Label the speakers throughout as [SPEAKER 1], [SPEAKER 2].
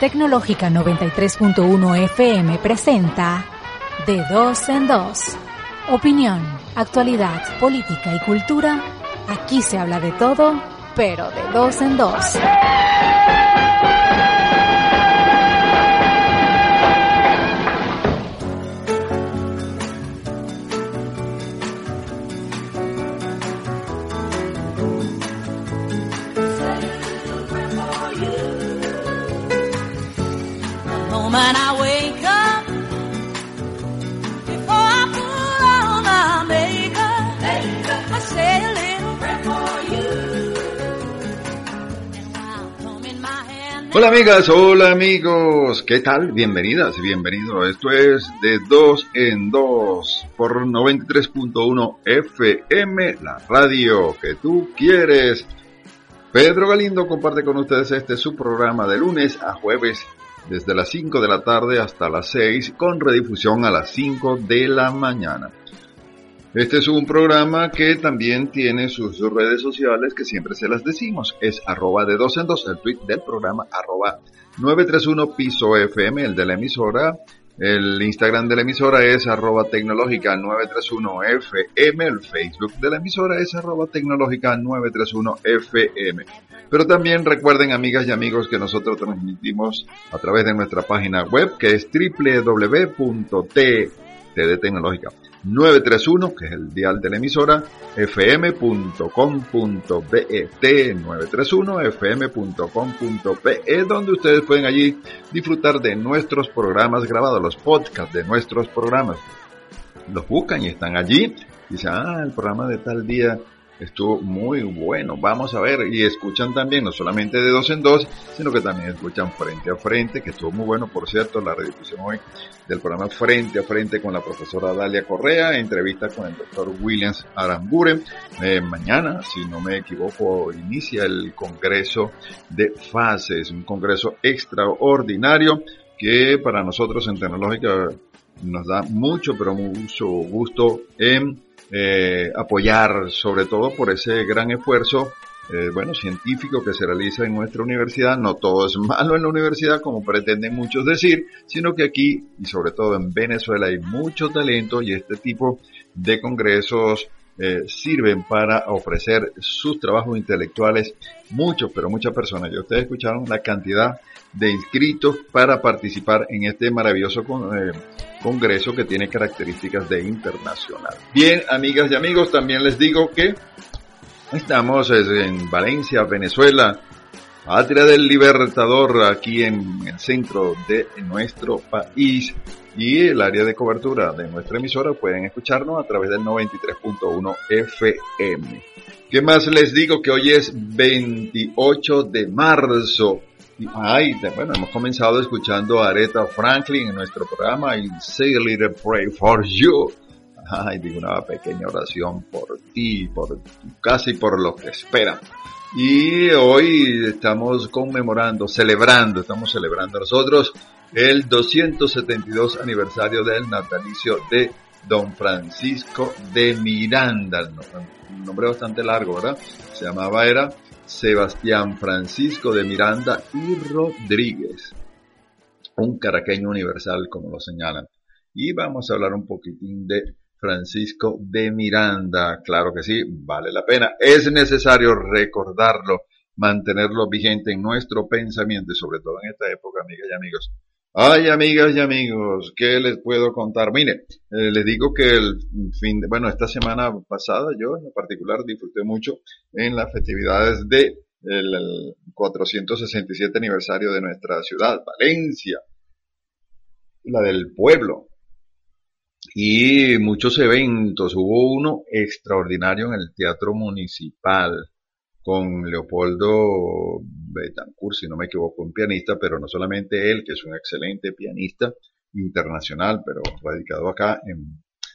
[SPEAKER 1] Tecnológica 93.1 FM presenta De Dos en Dos. Opinión, actualidad, política y cultura. Aquí se habla de todo, pero de dos en dos.
[SPEAKER 2] Hola amigas, hola amigos, ¿qué tal? Bienvenidas bienvenido. Esto es de dos en dos por 93.1 FM, la radio que tú quieres. Pedro Galindo comparte con ustedes este su programa de lunes a jueves desde las 5 de la tarde hasta las 6 con redifusión a las 5 de la mañana. Este es un programa que también tiene sus redes sociales que siempre se las decimos. Es arroba de dos en dos, el tweet del programa arroba 931 piso FM, el de la emisora. El Instagram de la emisora es arroba tecnológica 931 FM. El Facebook de la emisora es arroba tecnológica 931 FM. Pero también recuerden, amigas y amigos, que nosotros transmitimos a través de nuestra página web que es www.tdtecnológica 931, que es el dial de la emisora, fm.com.be, T931, fm.com.be, donde ustedes pueden allí disfrutar de nuestros programas grabados, los podcasts de nuestros programas. Los buscan y están allí. Dicen, ah, el programa de tal día estuvo muy bueno, vamos a ver, y escuchan también, no solamente de dos en dos, sino que también escuchan frente a frente, que estuvo muy bueno, por cierto, la redifusión hoy del programa Frente a Frente con la profesora Dalia Correa, entrevista con el doctor Williams Arambure. Eh, mañana, si no me equivoco, inicia el Congreso de Fases, un congreso extraordinario que para nosotros en Tecnológica nos da mucho, pero mucho gusto en eh, apoyar, sobre todo por ese gran esfuerzo, eh, bueno, científico que se realiza en nuestra universidad. No todo es malo en la universidad, como pretenden muchos decir, sino que aquí, y sobre todo en Venezuela, hay mucho talento y este tipo de congresos eh, sirven para ofrecer sus trabajos intelectuales muchos, pero muchas personas. Ya ustedes escucharon la cantidad de inscritos para participar en este maravilloso eh, congreso que tiene características de internacional. Bien, amigas y amigos, también les digo que estamos eh, en Valencia, Venezuela, patria del Libertador, aquí en el centro de nuestro país. Y el área de cobertura de nuestra emisora pueden escucharnos a través del 93.1 FM. ¿Qué más les digo? Que hoy es 28 de marzo. Ay, bueno, hemos comenzado escuchando a Aretha Franklin en nuestro programa y Say a Little Pray for You. Ay, digo una pequeña oración por ti, por y por los que esperan. Y hoy estamos conmemorando, celebrando, estamos celebrando nosotros el 272 aniversario del natalicio de Don Francisco de Miranda. Un nombre bastante largo, ¿verdad? Se llamaba, era Sebastián Francisco de Miranda y Rodríguez. Un caraqueño universal, como lo señalan. Y vamos a hablar un poquitín de Francisco de Miranda. Claro que sí, vale la pena. Es necesario recordarlo, mantenerlo vigente en nuestro pensamiento sobre todo en esta época, amigas y amigos. Ay, amigas y amigos, ¿qué les puedo contar? Mire, eh, les digo que el fin de, bueno, esta semana pasada yo en particular disfruté mucho en las festividades de el, el 467 aniversario de nuestra ciudad, Valencia, la del pueblo. y muchos eventos. Hubo uno extraordinario en el Teatro Municipal con Leopoldo Betancourt, si no me equivoco, un pianista, pero no solamente él, que es un excelente pianista internacional, pero radicado acá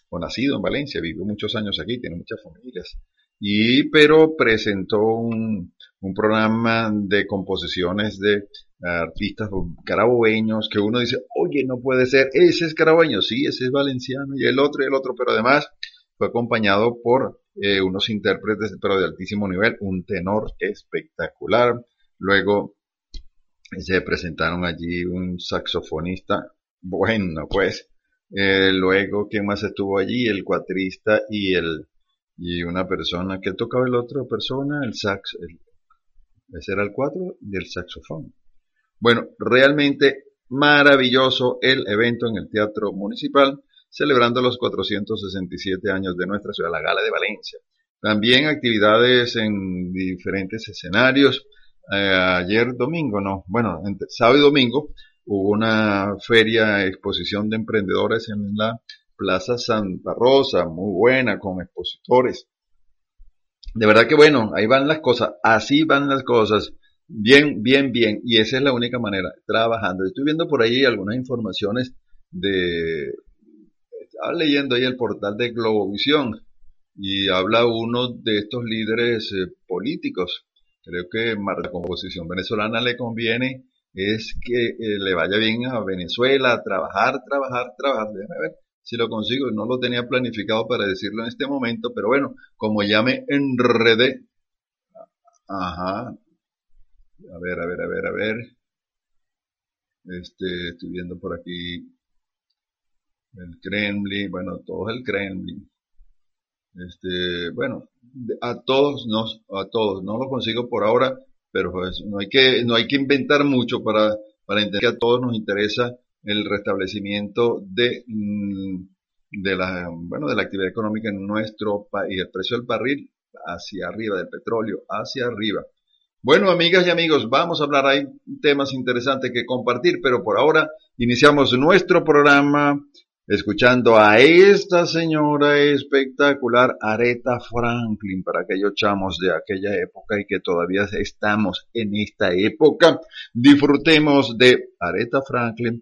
[SPEAKER 2] o nacido en Valencia, vivió muchos años aquí, tiene muchas familias. Y, pero presentó un, un programa de composiciones de artistas carabobeños que uno dice, oye, no puede ser, ese es carabobeño, sí, ese es valenciano, y el otro y el otro, pero además fue acompañado por eh, unos intérpretes, pero de altísimo nivel, un tenor espectacular. Luego se presentaron allí un saxofonista, bueno, pues, eh, luego, ¿quién más estuvo allí? El cuatrista y el y una persona que tocaba el otro persona, el sax, ese era el cuatro y el saxofón. Bueno, realmente maravilloso el evento en el Teatro Municipal, celebrando los 467 años de nuestra ciudad, la Gala de Valencia. También actividades en diferentes escenarios. Eh, ayer domingo, no, bueno, entre sábado y domingo hubo una feria, exposición de emprendedores en la Plaza Santa Rosa, muy buena, con expositores. De verdad que bueno, ahí van las cosas, así van las cosas. Bien, bien, bien. Y esa es la única manera, trabajando. Estoy viendo por ahí algunas informaciones de... Estaba leyendo ahí el portal de Globovisión y habla uno de estos líderes eh, políticos. Creo que a la composición venezolana le conviene es que eh, le vaya bien a Venezuela, trabajar, trabajar, trabajar. Déjame ver si lo consigo. No lo tenía planificado para decirlo en este momento, pero bueno, como ya me enredé. Ajá, a ver, a ver, a ver, a ver. Este, estoy viendo por aquí el Kremlin, bueno, todo el Kremlin. Este, bueno, a todos nos, a todos, no lo consigo por ahora, pero pues, no hay que, no hay que inventar mucho para, para entender que a todos nos interesa el restablecimiento de, mm, de la, bueno, de la actividad económica en nuestro país, el precio del barril hacia arriba, del petróleo hacia arriba. Bueno, amigas y amigos, vamos a hablar, hay temas interesantes que compartir, pero por ahora iniciamos nuestro programa escuchando a esta señora espectacular, Aretha Franklin, para aquellos chamos de aquella época y que todavía estamos en esta época. Disfrutemos de Aretha Franklin,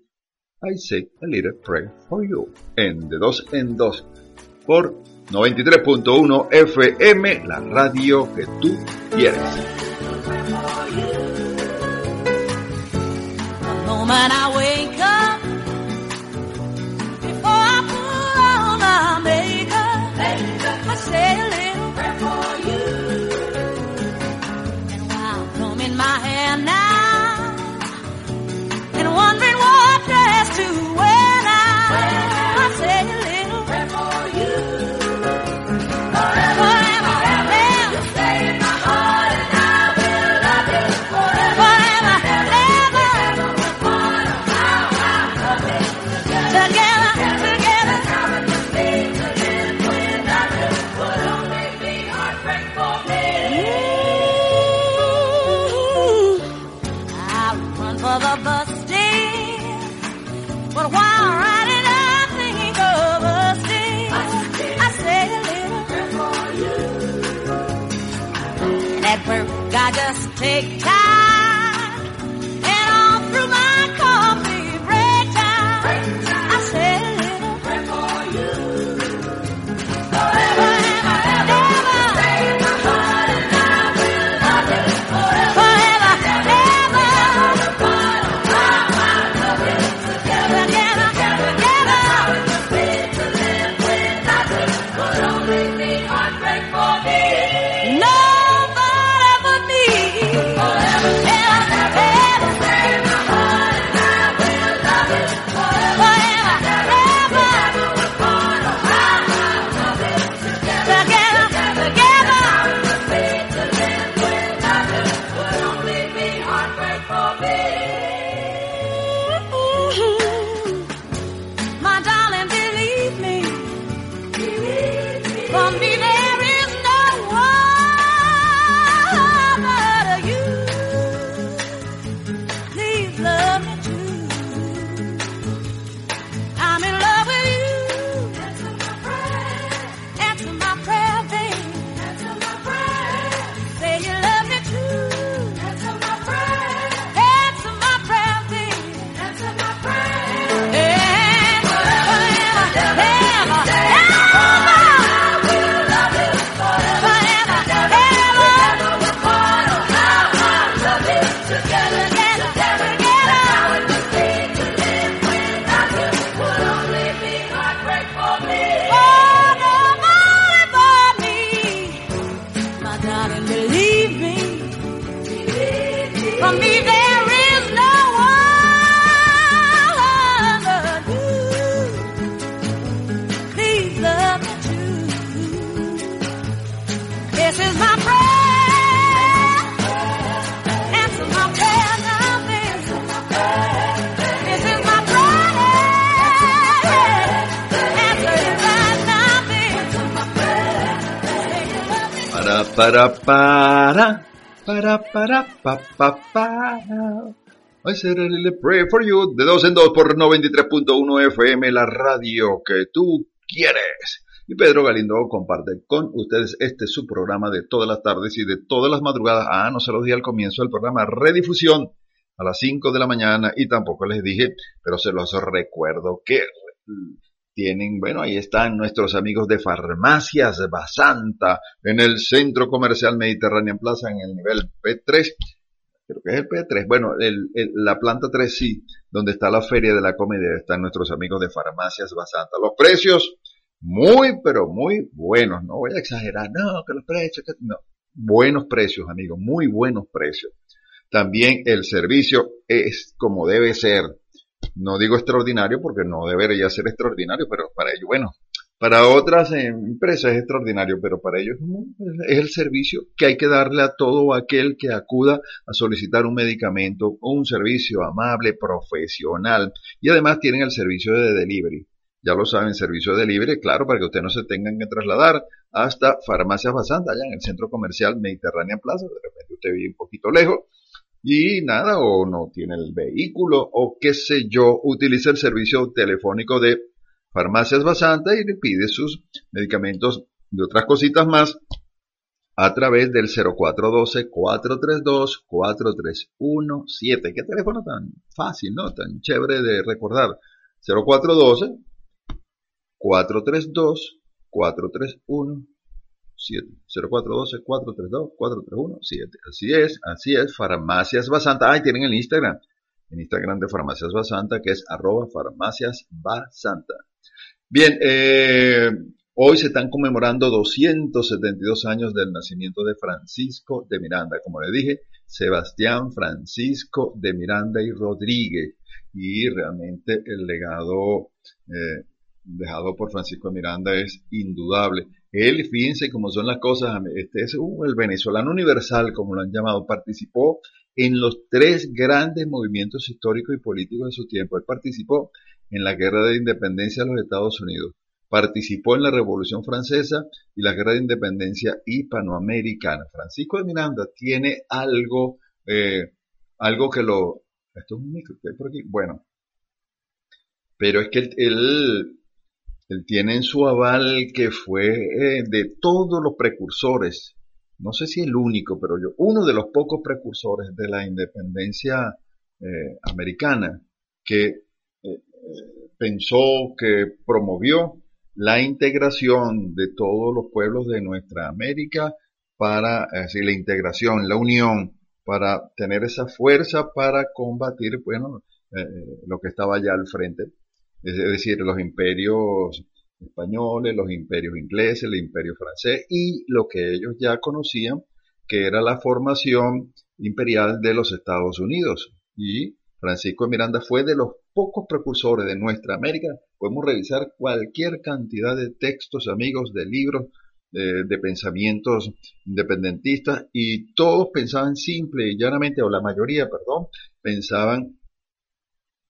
[SPEAKER 2] I say a little prayer for you, en de dos en dos, por 93.1 FM, la radio que tú quieres. Para, para, para, para, pa, pa, para. I said prayer for you. De dos en dos por 93.1 FM, la radio que tú quieres. Y Pedro Galindo comparte con ustedes este su programa de todas las tardes y de todas las madrugadas. Ah, no se los di al comienzo del programa, redifusión a las 5 de la mañana y tampoco les dije, pero se los recuerdo que bueno, ahí están nuestros amigos de Farmacias Basanta en el Centro Comercial Mediterráneo Plaza en el nivel P3. Creo que es el P3. Bueno, la planta 3 sí, donde está la Feria de la Comedia, están nuestros amigos de Farmacias Basanta. Los precios muy, pero muy buenos. No voy a exagerar, no, que los precios, no. Buenos precios, amigos, muy buenos precios. También el servicio es como debe ser. No digo extraordinario porque no debería ser extraordinario, pero para ellos, bueno, para otras empresas es extraordinario, pero para ellos es el servicio que hay que darle a todo aquel que acuda a solicitar un medicamento o un servicio amable, profesional. Y además tienen el servicio de delivery. Ya lo saben, servicio de delivery, claro, para que ustedes no se tengan que trasladar hasta Farmacias Basanta, allá en el centro comercial Mediterránea Plaza. De repente usted vive un poquito lejos y nada, o no tiene el vehículo, o qué sé yo, utiliza el servicio telefónico de Farmacias Basanta y le pide sus medicamentos y otras cositas más a través del 0412-432-4317. Qué teléfono tan fácil, ¿no? Tan chévere de recordar. 0412 432 431 7. 0412 432 431 7. Así es, así es. Farmacias Basanta. Ah, y tienen el Instagram. En Instagram de Farmacias Basanta, que es arroba farmacias basanta. Bien, eh, hoy se están conmemorando 272 años del nacimiento de Francisco de Miranda. Como le dije, Sebastián Francisco de Miranda y Rodríguez. Y realmente el legado eh, dejado por Francisco de Miranda es indudable. Él, fíjense cómo son las cosas, este es uh, el venezolano universal, como lo han llamado, participó en los tres grandes movimientos históricos y políticos de su tiempo. Él participó en la guerra de independencia de los Estados Unidos, participó en la Revolución Francesa y la guerra de independencia hispanoamericana. Francisco de Miranda tiene algo, eh, algo que lo... Esto es un micro, ¿qué hay por aquí? Bueno, pero es que él, él tiene en su aval que fue eh, de todos los precursores, no sé si el único, pero yo, uno de los pocos precursores de la independencia eh, americana que eh, pensó, que promovió la integración de todos los pueblos de nuestra América para así la integración, la unión, para tener esa fuerza para combatir, bueno, lo que estaba allá al frente, es decir, los imperios españoles, los imperios ingleses, el imperio francés y lo que ellos ya conocían, que era la formación imperial de los Estados Unidos. Y Francisco Miranda fue de los pocos precursores de nuestra América. Podemos revisar cualquier cantidad de textos, amigos, de libros, de, de pensamientos independentistas y todos pensaban simple y llanamente, o la mayoría, perdón, pensaban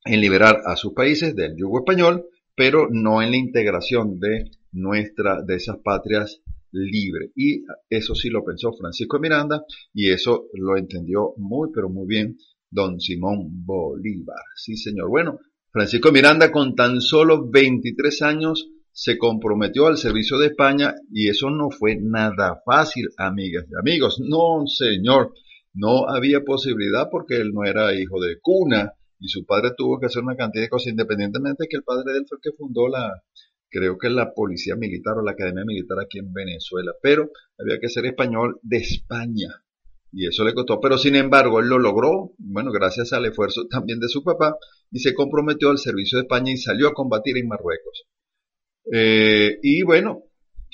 [SPEAKER 2] en liberar a sus países del yugo español, pero no en la integración de nuestra, de esas patrias libres. Y eso sí lo pensó Francisco Miranda y eso lo entendió muy, pero muy bien don Simón Bolívar. Sí, señor. Bueno, Francisco Miranda con tan solo 23 años se comprometió al servicio de España y eso no fue nada fácil, amigas y amigos. No, señor, no había posibilidad porque él no era hijo de cuna y su padre tuvo que hacer una cantidad de cosas independientemente de que el padre de él fue el que fundó la, creo que la policía militar o la academia militar aquí en Venezuela, pero había que ser español de España y eso le costó, pero sin embargo él lo logró, bueno, gracias al esfuerzo también de su papá y se comprometió al servicio de España y salió a combatir en Marruecos. Eh, y bueno,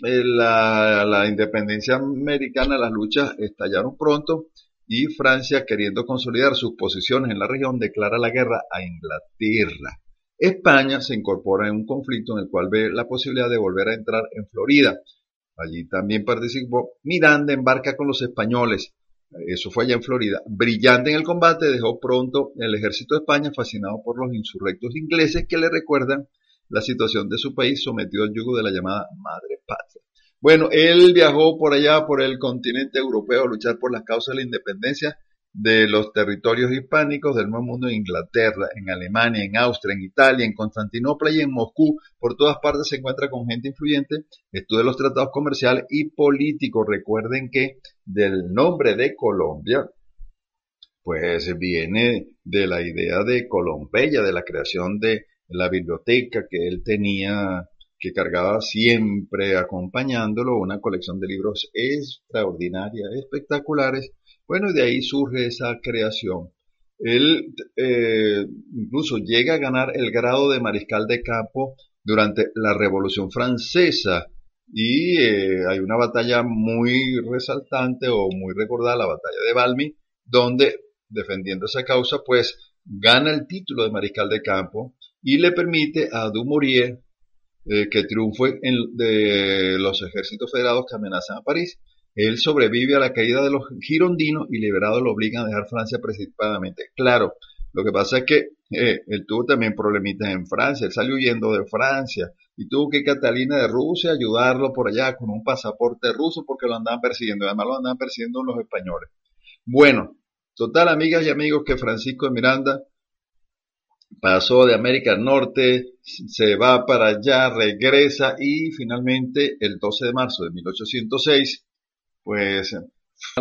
[SPEAKER 2] eh, la, independencia americana, las luchas estallaron pronto y Francia, queriendo consolidar sus posiciones en la región, declara la guerra a Inglaterra. España se incorpora en un conflicto en el cual ve la posibilidad de volver a entrar en Florida. Allí también participó. Miranda embarca con los españoles. Eso fue allá en Florida. Brillante en el combate, dejó pronto el ejército de España fascinado por los insurrectos ingleses que le recuerdan la situación de su país sometido al yugo de la llamada madre patria. Bueno, él viajó por allá, por el continente europeo, a luchar por las causas de la independencia de los territorios hispánicos del Nuevo Mundo en Inglaterra, en Alemania, en Austria, en Italia, en Constantinopla y en Moscú. Por todas partes se encuentra con gente influyente, estudia los tratados comerciales y políticos. Recuerden que del nombre de Colombia, pues viene de la idea de Colombella, de la creación de la biblioteca que él tenía, que cargaba siempre acompañándolo, una colección de libros extraordinarias, espectaculares. Bueno, y de ahí surge esa creación. Él eh, incluso llega a ganar el grado de mariscal de campo durante la Revolución Francesa y eh, hay una batalla muy resaltante o muy recordada, la batalla de Valmy, donde defendiendo esa causa, pues gana el título de mariscal de campo y le permite a Dumouriez eh, que triunfe en, de los ejércitos federados que amenazan a París. Él sobrevive a la caída de los girondinos y liberado lo obligan a dejar Francia precipipadamente. Claro, lo que pasa es que eh, él tuvo también problemitas en Francia, él salió huyendo de Francia y tuvo que Catalina de Rusia ayudarlo por allá con un pasaporte ruso porque lo andaban persiguiendo, además lo andaban persiguiendo los españoles. Bueno, total amigas y amigos que Francisco de Miranda pasó de América Norte, se va para allá, regresa y finalmente el 12 de marzo de 1806, pues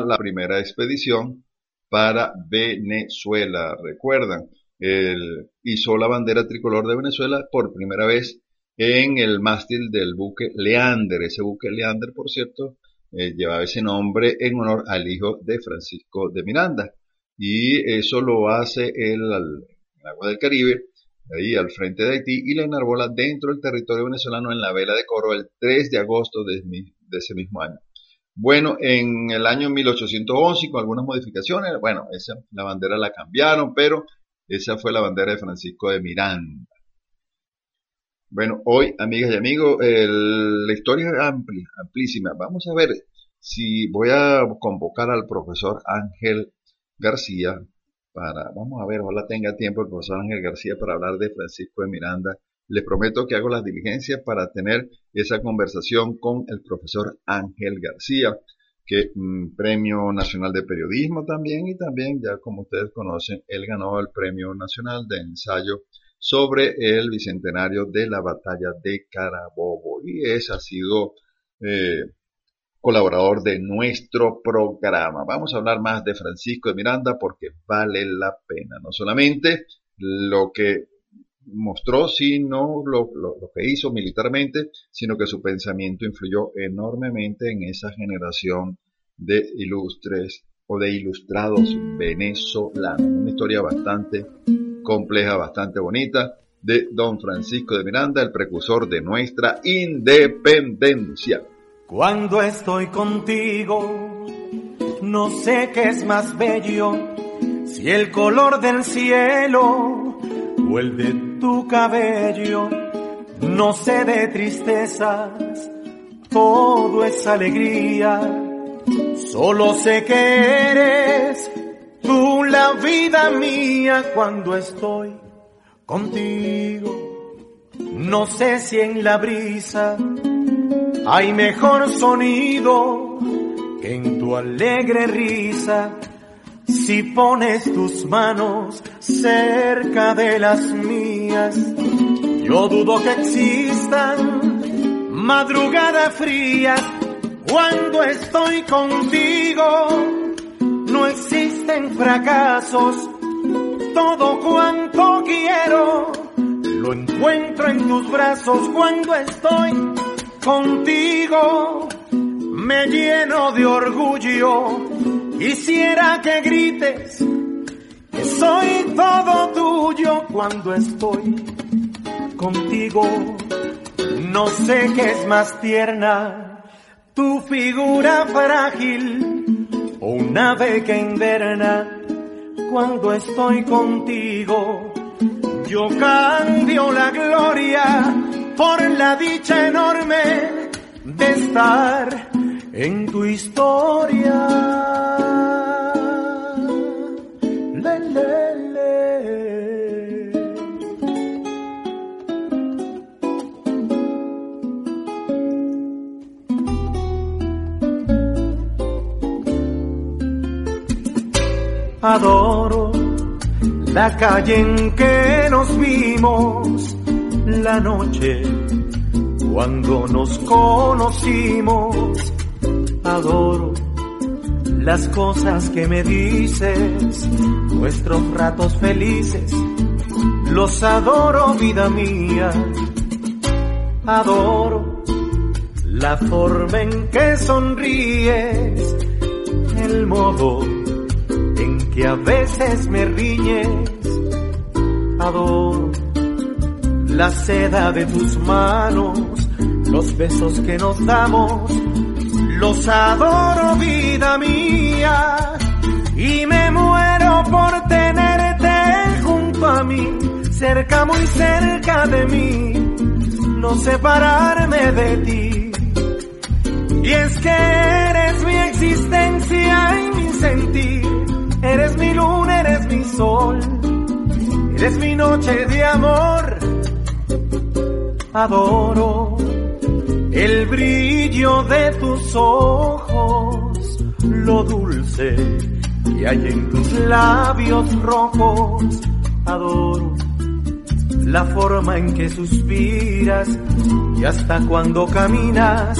[SPEAKER 2] la primera expedición para Venezuela. Recuerdan, él hizo la bandera tricolor de Venezuela por primera vez en el mástil del buque Leander. Ese buque Leander, por cierto, eh, llevaba ese nombre en honor al hijo de Francisco de Miranda. Y eso lo hace él agua del Caribe, ahí al frente de Haití, y la enarbola dentro del territorio venezolano en la vela de coro el 3 de agosto de, ese mismo año. Bueno, en el año 1811, con algunas modificaciones, bueno, esa, la bandera la cambiaron, pero esa fue la bandera de Francisco de Miranda. Bueno, hoy, amigas y amigos, la historia es amplia, amplísima. Vamos a ver si voy a convocar al profesor Ángel García para, vamos a ver, ojalá tenga tiempo el profesor Ángel García para hablar de Francisco de Miranda. Les prometo que hago las diligencias para tener esa conversación con el profesor Ángel García, que mm, Premio Nacional de Periodismo también, y también, ya como ustedes conocen, él ganó el Premio Nacional de Ensayo sobre el Bicentenario de la Batalla de Carabobo. Y ese ha sido eh, colaborador de nuestro programa. Vamos a hablar más de Francisco de Miranda porque vale la pena. No solamente lo que mostró, sino lo, que hizo militarmente, sino que su pensamiento influyó enormemente en esa generación de ilustres o de ilustrados venezolanos. Una historia bastante compleja, bastante bonita de don Francisco de Miranda, el precursor de nuestra independencia.
[SPEAKER 3] Cuando estoy contigo, no sé qué es más bello, si el color del cielo o el de tu cabello. No sé de tristezas, todo es alegría. Solo sé que eres tú la vida mía cuando estoy contigo. No sé si en la brisa hay mejor sonido que en tu alegre risa si pones tus manos cerca de las mías. Yo dudo que existan madrugadas frías cuando estoy contigo. No existen fracasos, todo cuanto quiero lo encuentro en tus brazos cuando estoy contigo me lleno de orgullo. Quisiera que grites que soy todo tuyo cuando estoy contigo. No sé qué es más tierna, tu figura frágil o un ave que inverna cuando estoy contigo. Yo cambio la gloria por la dicha enorme de estar en tu historia. adoro la calle en que nos vimos la noche cuando nos conocimos. Adoro las cosas que me dices, nuestros ratos felices, los adoro vida mía. Adoro la forma en que sonríes, el modo que a veces me riñes. Adoro la seda de tus manos, los besos que nos damos, los adoro vida mía y me muero por tenerte junto a mí, cerca muy cerca de mí, no separarme de ti. Y es que eres mi existencia y mi sentir Eres mi luna, eres mi sol, eres mi noche de amor. Adoro el brillo de tus ojos, lo dulce que hay en tus labios rojos. Adoro la forma en que suspiras y hasta cuando caminas.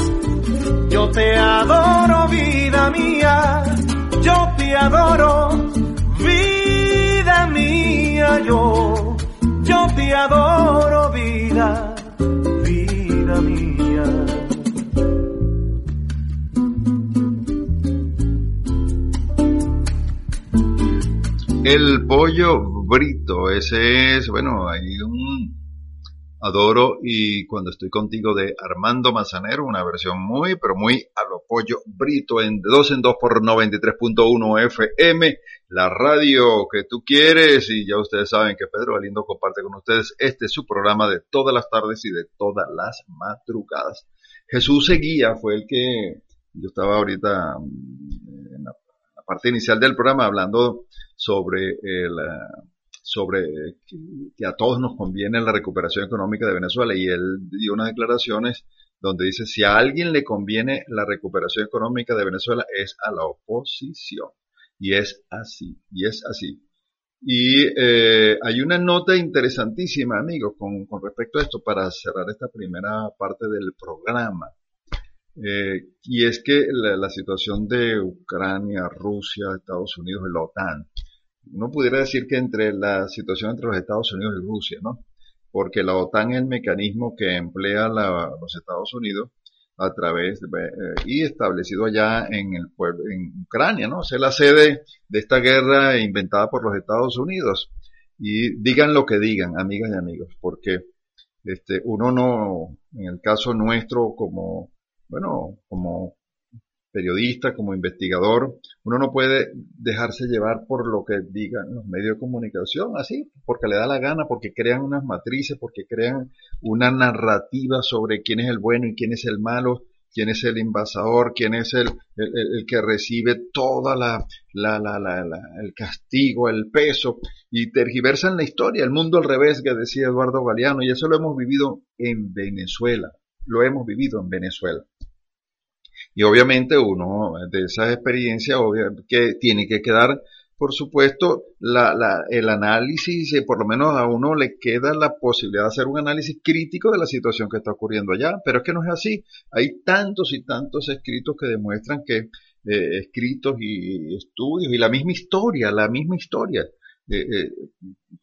[SPEAKER 3] Yo te adoro, vida mía yo te adoro, vida mía, yo, yo te adoro, vida,
[SPEAKER 2] El pollo brito, ese es, bueno, hay un adoro y cuando estoy contigo de Armando Manzanero, una versión muy, pero muy a lo pollo brito en de dos en dos por 93.1 FM, la radio que tú quieres y ya ustedes saben que Pedro Galindo comparte con ustedes este es su programa de todas las tardes y de todas las madrugadas. Jesús Seguía fue el que yo estaba ahorita mm, en la, parte inicial del programa hablando sobre el sobre que, a todos nos conviene la recuperación económica de Venezuela y él dio unas declaraciones donde dice si a alguien le conviene la recuperación económica de Venezuela es a la oposición. Y es así, y es así. Y eh, hay una nota interesantísima, amigos, con, respecto a esto para cerrar esta primera parte del programa. Eh, y es que la, la, situación de Ucrania, Rusia, Estados Unidos y la OTAN uno pudiera decir que entre la situación entre los Estados Unidos y Rusia, ¿no? Porque la OTAN es el mecanismo que emplea los Estados Unidos a través eh, y establecido allá en el pueblo, en Ucrania, ¿no? Es la sede de esta guerra inventada por los Estados Unidos. Y digan lo que digan, amigas y amigos, porque este, uno no, en el caso nuestro, como, bueno, como periodista, como investigador, uno no puede dejarse llevar por lo que digan los medios de comunicación, así, porque le da la gana, porque crean unas matrices, porque crean una narrativa sobre quién es el bueno y quién es el malo, quién es el invasador, quién es el, el, que recibe toda la, la, la, la, el castigo, el peso, y tergiversan la historia, el mundo al revés, que decía Eduardo Galeano, y eso lo hemos vivido en Venezuela, lo hemos vivido en Venezuela. Y obviamente uno de esas experiencias, que tiene que quedar, por supuesto, la, el análisis, por lo menos a uno le queda la posibilidad de hacer un análisis crítico de la situación que está ocurriendo allá. Pero es que no es así. Hay tantos y tantos escritos que demuestran que eh, escritos y estudios y la misma historia, la misma historia, eh, eh,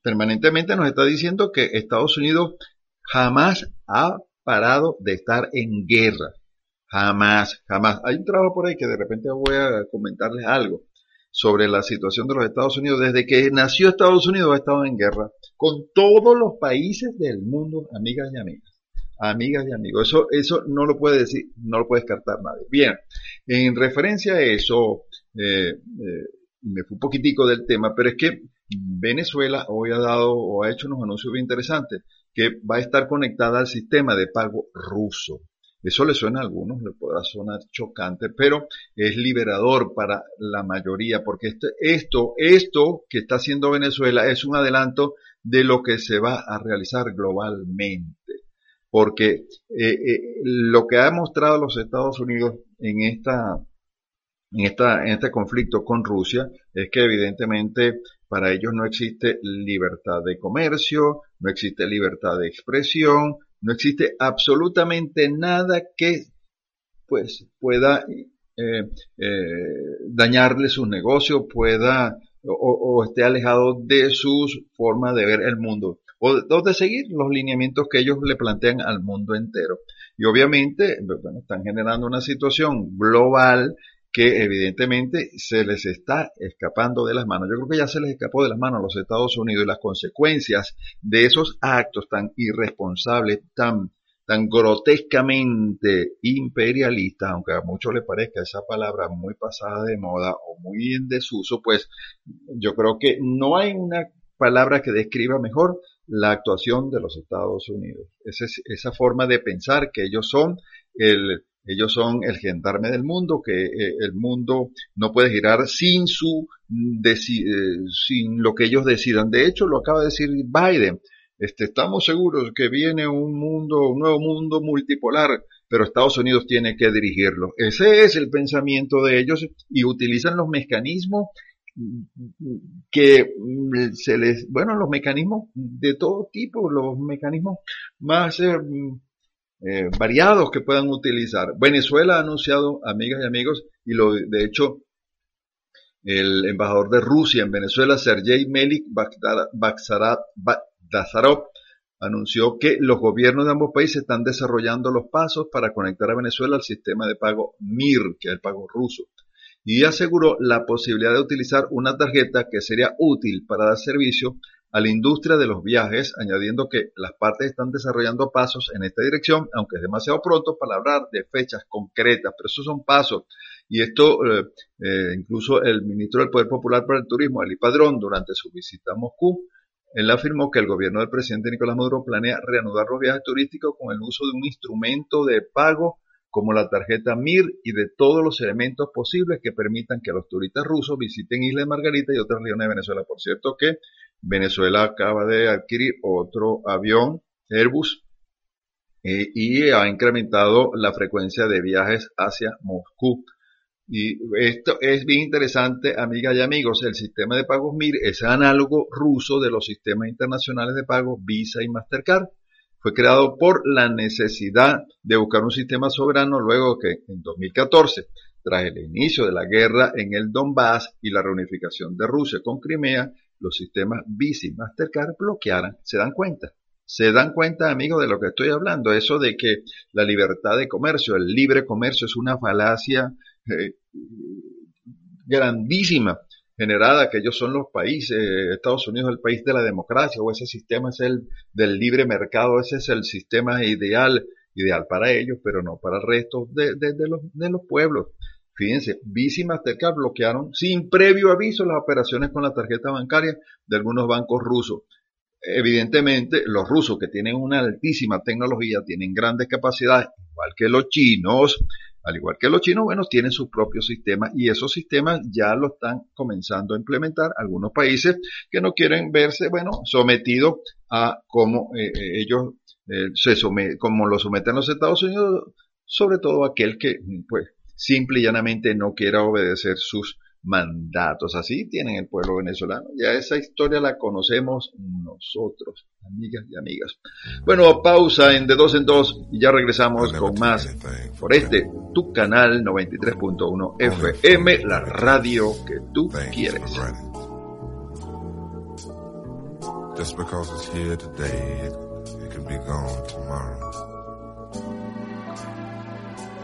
[SPEAKER 2] permanentemente nos está diciendo que Estados Unidos jamás ha parado de estar en guerra. Jamás, jamás. Hay un trabajo por ahí que de repente voy a comentarles algo sobre la situación de los Estados Unidos. Desde que nació Estados Unidos ha estado en guerra con todos los países del mundo, amigas y amigas. Amigas y amigos. Eso, eso no lo puede decir, no lo puede descartar nadie. Bien, en referencia a eso, me fui un poquitico del tema, pero es que Venezuela hoy ha dado o ha hecho unos anuncios bien interesantes, que va a estar conectada al sistema de pago ruso. Eso le suena a algunos, le podrá sonar chocante, pero es liberador para la mayoría, porque este, esto, esto que está haciendo Venezuela es un adelanto de lo que se va a realizar globalmente. Porque eh, eh, lo que ha mostrado los Estados Unidos en esta en, esta, en este conflicto con Rusia es que evidentemente para ellos no existe libertad de comercio, no existe libertad de expresión, no existe absolutamente nada que pues pueda eh, eh, dañarle su negocio, pueda o, esté alejado de su forma de ver el mundo o, o, de seguir los lineamientos que ellos le plantean al mundo entero. Y obviamente bueno, están generando una situación global que evidentemente se les está escapando de las manos. Yo creo que ya se les escapó de las manos a los Estados Unidos y las consecuencias de esos actos tan irresponsables, tan, tan grotescamente imperialistas, aunque a muchos les parezca esa palabra muy pasada de moda o muy en desuso, pues yo creo que no hay una palabra que describa mejor la actuación de los Estados Unidos. Esa, esa forma de pensar que ellos son el, ellos son el gendarme del mundo, que eh, el mundo no puede girar sin su eh, sin lo que ellos decidan. De hecho, lo acaba de decir Biden. Este, estamos seguros que viene un mundo, un nuevo mundo multipolar, pero Estados Unidos tiene que dirigirlo. Ese es el pensamiento de ellos y utilizan los mecanismos que se les, bueno, los mecanismos de todo tipo, los mecanismos más eh, eh, variados que puedan utilizar. Venezuela ha anunciado, amigas y amigos, y lo, de hecho, el embajador de Rusia en Venezuela, Sergei Melik Dazarov, anunció que los gobiernos de ambos países están desarrollando los pasos para conectar a Venezuela al sistema de pago MIR, que es el pago ruso, y aseguró la posibilidad de utilizar una tarjeta que sería útil para dar servicio a la industria de los viajes, añadiendo que las partes están desarrollando pasos en esta dirección, aunque es demasiado pronto para hablar de fechas concretas, pero esos son pasos. Y esto, eh, eh, incluso el ministro del Poder Popular para el Turismo, Eli Padrón, durante su visita a Moscú, él afirmó que el gobierno del presidente Nicolás Maduro planea reanudar los viajes turísticos con el uso de un instrumento de pago como la tarjeta MIR y de todos los elementos posibles que permitan que los turistas rusos visiten Isla de Margarita y otras regiones de Venezuela. Por cierto que Venezuela acaba de adquirir otro avión Airbus eh, y ha incrementado la frecuencia de viajes hacia Moscú. Y esto es bien interesante, amigas y amigos. El sistema de pagos MIR es análogo ruso de los sistemas internacionales de pago Visa y Mastercard. Fue creado por la necesidad de buscar un sistema soberano luego que en 2014, tras el inicio de la guerra en el Donbass y la reunificación de Rusia con Crimea, los sistemas Visa y Mastercard bloquearan. ¿Se dan cuenta? Se dan cuenta, amigos, de lo que estoy hablando. Eso de que la libertad de comercio, el libre comercio es una falacia eh, grandísima generada que ellos son los países, Estados Unidos es el país de la democracia o ese sistema es el del libre mercado, ese es el sistema ideal, ideal para ellos, pero no para el resto de, los, de los pueblos. Fíjense, Visa y Mastercard bloquearon sin previo aviso las operaciones con la tarjeta bancaria de algunos bancos rusos. Evidentemente, los rusos que tienen una altísima tecnología, tienen grandes capacidades, igual que los chinos, al igual que los chinos, bueno, tienen sus propios sistemas y esos sistemas ya lo están comenzando a implementar algunos países que no quieren verse, bueno, sometidos a cómo eh, eh, ellos eh, se someten, como lo someten los Estados Unidos, sobre todo aquel que, pues, simple y llanamente no quiera obedecer sus mandatos. Así tienen el pueblo venezolano. Ya esa historia la conocemos nosotros, amigas y amigas. Bueno, pausa en de dos en dos y ya regresamos con más por este, tu canal 93.1 FM, la radio que tú quieres. Just because it's here today, it can be gone tomorrow.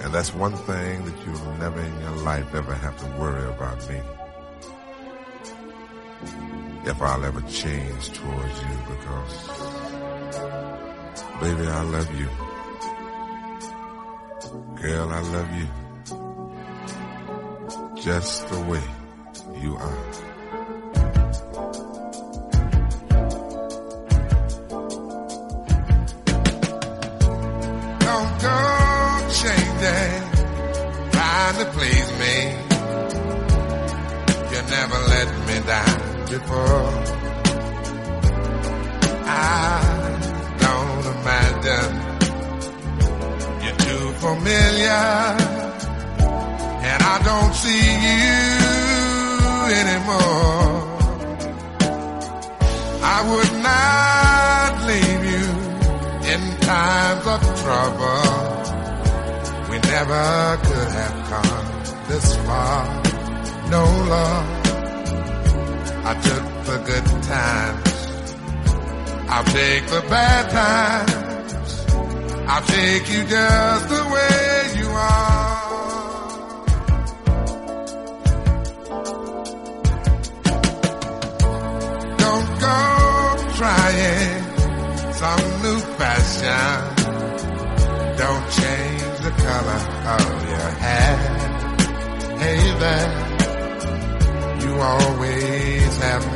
[SPEAKER 2] And that's one thing that you'll never in your life ever have to worry about me. If I'll ever change towards you because, baby, I love you. Girl, I love you
[SPEAKER 4] just the way you are. Please me. You never let me down before. I don't imagine you're too familiar, and I don't see you anymore. I would not leave you in times of trouble. We never could this far. No love. I took the good times. I'll take the bad times. I'll take you just the way you are.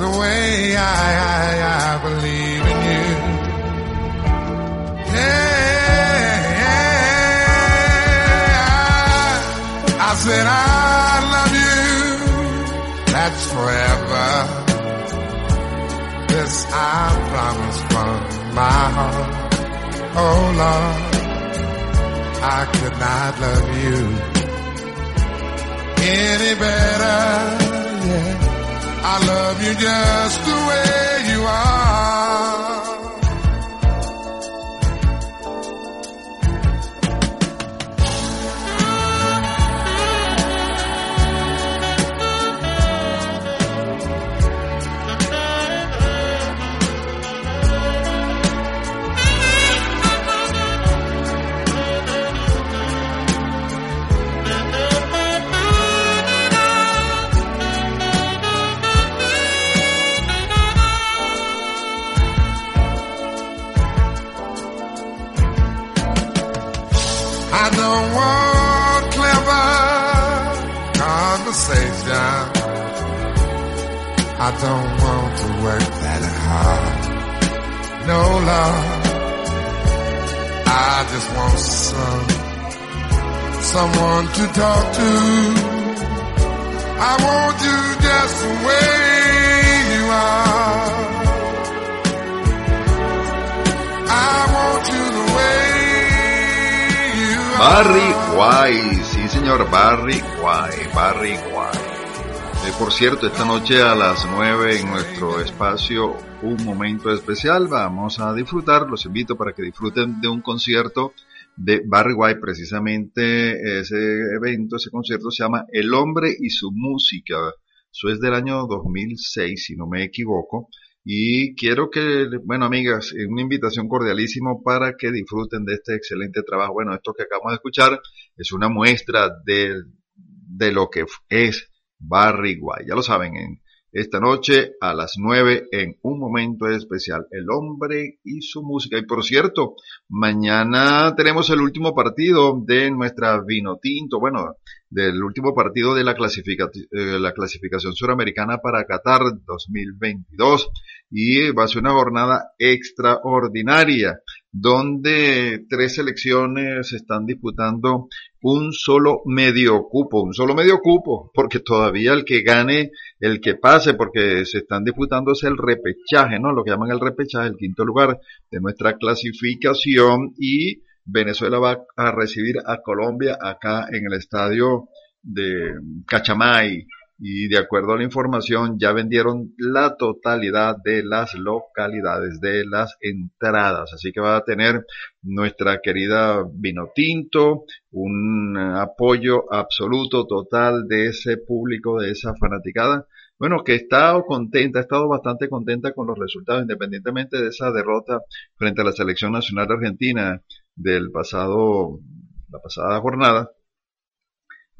[SPEAKER 4] the way I, I, I believe in you? Yeah, I said I love you. That's forever. This I promise from my heart. Oh Lord, I could not love you any better. Yeah. I love you just the way Don't want to work that hard. No love. I just want some, someone to talk to. I want you just the way you are. I want you the way you are.
[SPEAKER 2] Barry White, sí señor, Barry White, Barry White. Eh, por cierto, esta noche a las 9 en nuestro espacio Un Momento Especial. Vamos a disfrutar, los invito para que disfruten de un concierto de Barry White, precisamente ese evento, ese concierto se llama El Hombre y su Música, eso es del año 2006 si no me equivoco, y quiero que, bueno amigas, una invitación cordialísimo para que disfruten de este excelente trabajo. Bueno, esto que acabamos de escuchar es una muestra de, de lo que es Barry White. Ya lo saben, en esta noche a las 9 en un momento especial, El hombre y su música. Y por cierto, mañana tenemos el último partido de nuestra vino tinto, bueno, del último partido de la, clasifica, eh, la clasificación suramericana para Qatar 2022 y va a ser una jornada extraordinaria. Donde tres selecciones se están disputando un solo medio cupo, un solo medio cupo, porque todavía el que gane, el que pase, porque se están disputando es el repechaje, ¿no? Lo que llaman el repechaje, el quinto lugar de nuestra clasificación y Venezuela va a recibir a Colombia acá en el estadio de Cachamay y de acuerdo a la información ya vendieron la totalidad de las localidades de las entradas. Así que va a tener nuestra querida Vino Tinto un apoyo absoluto total de ese público de esa fanaticada. Bueno, que ha estado contenta, ha estado bastante contenta con los resultados, independientemente de esa derrota frente a la selección nacional argentina del pasado, la pasada jornada,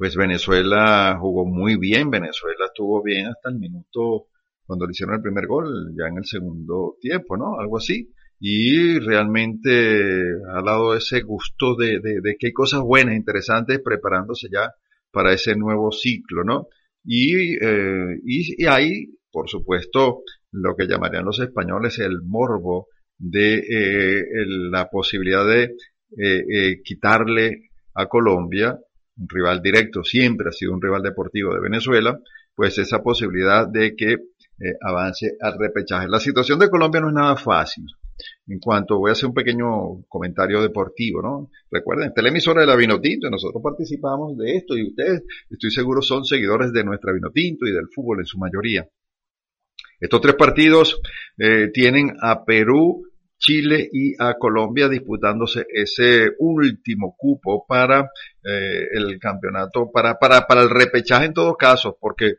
[SPEAKER 2] pues Venezuela jugó muy bien, Venezuela estuvo bien hasta el minuto cuando le hicieron el primer gol, ya en el segundo tiempo, ¿no? Algo así. Y realmente ha dado ese gusto de, de, que hay cosas buenas, interesantes, preparándose ya para ese nuevo ciclo, ¿no? Y, eh, y, y hay, por supuesto, lo que llamarían los españoles el morbo de eh, la posibilidad de eh, quitarle a Colombia un rival directo, siempre ha sido un rival deportivo de Venezuela, pues esa posibilidad de que eh, avance al repechaje. La situación de Colombia no es nada fácil. En cuanto, voy a hacer un pequeño comentario deportivo, ¿no? Recuerden, esta emisora de la Vinotinto nosotros participamos de esto y ustedes, estoy seguro, son seguidores de nuestra Vinotinto y del fútbol en su mayoría. Estos tres partidos eh, tienen a Perú Chile y a Colombia disputándose ese último cupo para eh, el campeonato, para, para, para el repechaje en todos casos, porque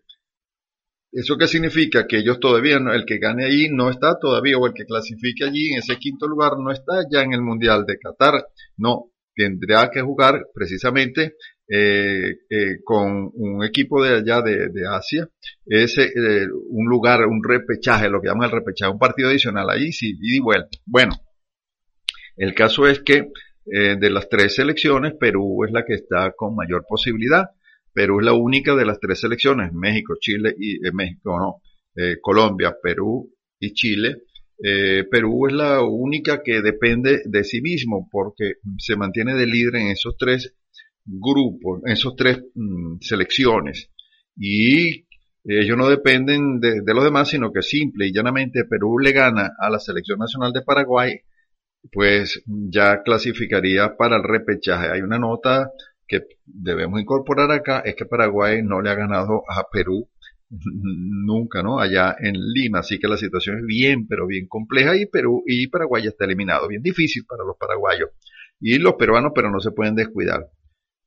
[SPEAKER 2] ¿Eso qué significa? Que ellos todavía, el que gane ahí no está todavía, o el que clasifique allí en ese quinto lugar no está ya en el Mundial de Qatar. No, tendrá que jugar precisamente eh, eh, con un equipo de allá de, Asia, es eh, un lugar, un repechaje, lo que llaman el repechaje, un partido adicional ahí, sí, y bueno. Bueno, el caso es que de las tres selecciones, Perú es la que está con mayor posibilidad. Perú es la única de las tres selecciones, México, Chile y México, no, Colombia, Perú y Chile. Perú es la única que depende de sí mismo porque se mantiene de líder en esos tres grupos, esos tres mm, selecciones. Y ellos no dependen de, los demás, sino que simple y llanamente Perú le gana a la selección nacional de Paraguay, pues ya clasificaría para el repechaje. Hay una nota que debemos incorporar acá, es que Paraguay no le ha ganado a Perú nunca, ¿no? Allá en Lima, así que la situación es bien, pero bien compleja y Perú y Paraguay ya está eliminado, bien difícil para los paraguayos y los peruanos, pero no se pueden descuidar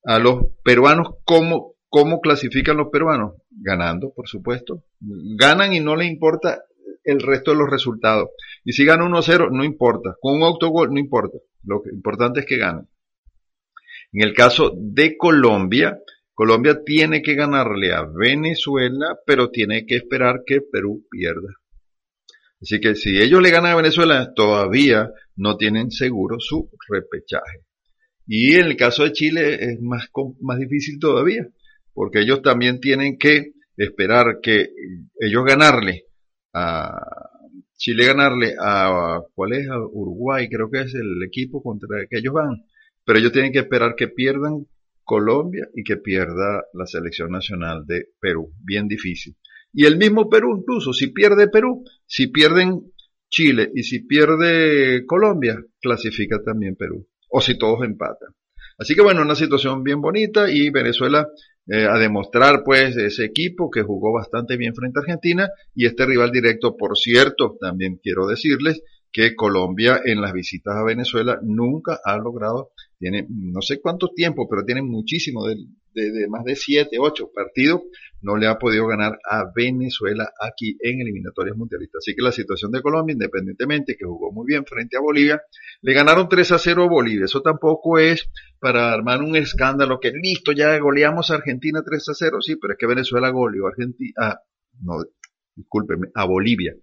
[SPEAKER 2] a los peruanos, ¿cómo, ¿cómo clasifican los peruanos? Ganando, por supuesto. Ganan y no les importa el resto de los resultados. Y si ganan 1-0, no importa. Con un autogol, no importa. Lo importante es que ganen. En el caso de Colombia, Colombia tiene que ganarle a Venezuela, pero tiene que esperar que Perú pierda. Así que si ellos le ganan a Venezuela, todavía no tienen seguro su repechaje. Y en el caso de Chile es más, más difícil todavía, porque ellos también tienen que esperar que ellos ganarle a Chile ganarle a cuál es a Uruguay, creo que es el equipo contra el que ellos van, pero ellos tienen que esperar que pierdan Colombia y que pierda la selección nacional de Perú, bien difícil. Y el mismo Perú incluso, si pierde Perú, si pierden Chile y si pierde Colombia, clasifica también Perú o si todos empatan. Así que bueno, una situación bien bonita y Venezuela eh, a demostrar pues ese equipo que jugó bastante bien frente a Argentina y este rival directo, por cierto, también quiero decirles que Colombia en las visitas a Venezuela nunca ha logrado, tiene no sé cuánto tiempo, pero tiene muchísimo de, de, más de 7, 8 partidos, no le ha podido ganar a Venezuela aquí en eliminatorias mundialistas. Así que la situación de Colombia, independientemente que jugó muy bien frente a Bolivia, le ganaron 3 a 0 a Bolivia. Eso tampoco es para armar un escándalo que listo, ya goleamos a Argentina 3 a 0, sí, pero es que Venezuela goleó a Argentina, no, discúlpeme, a Bolivia.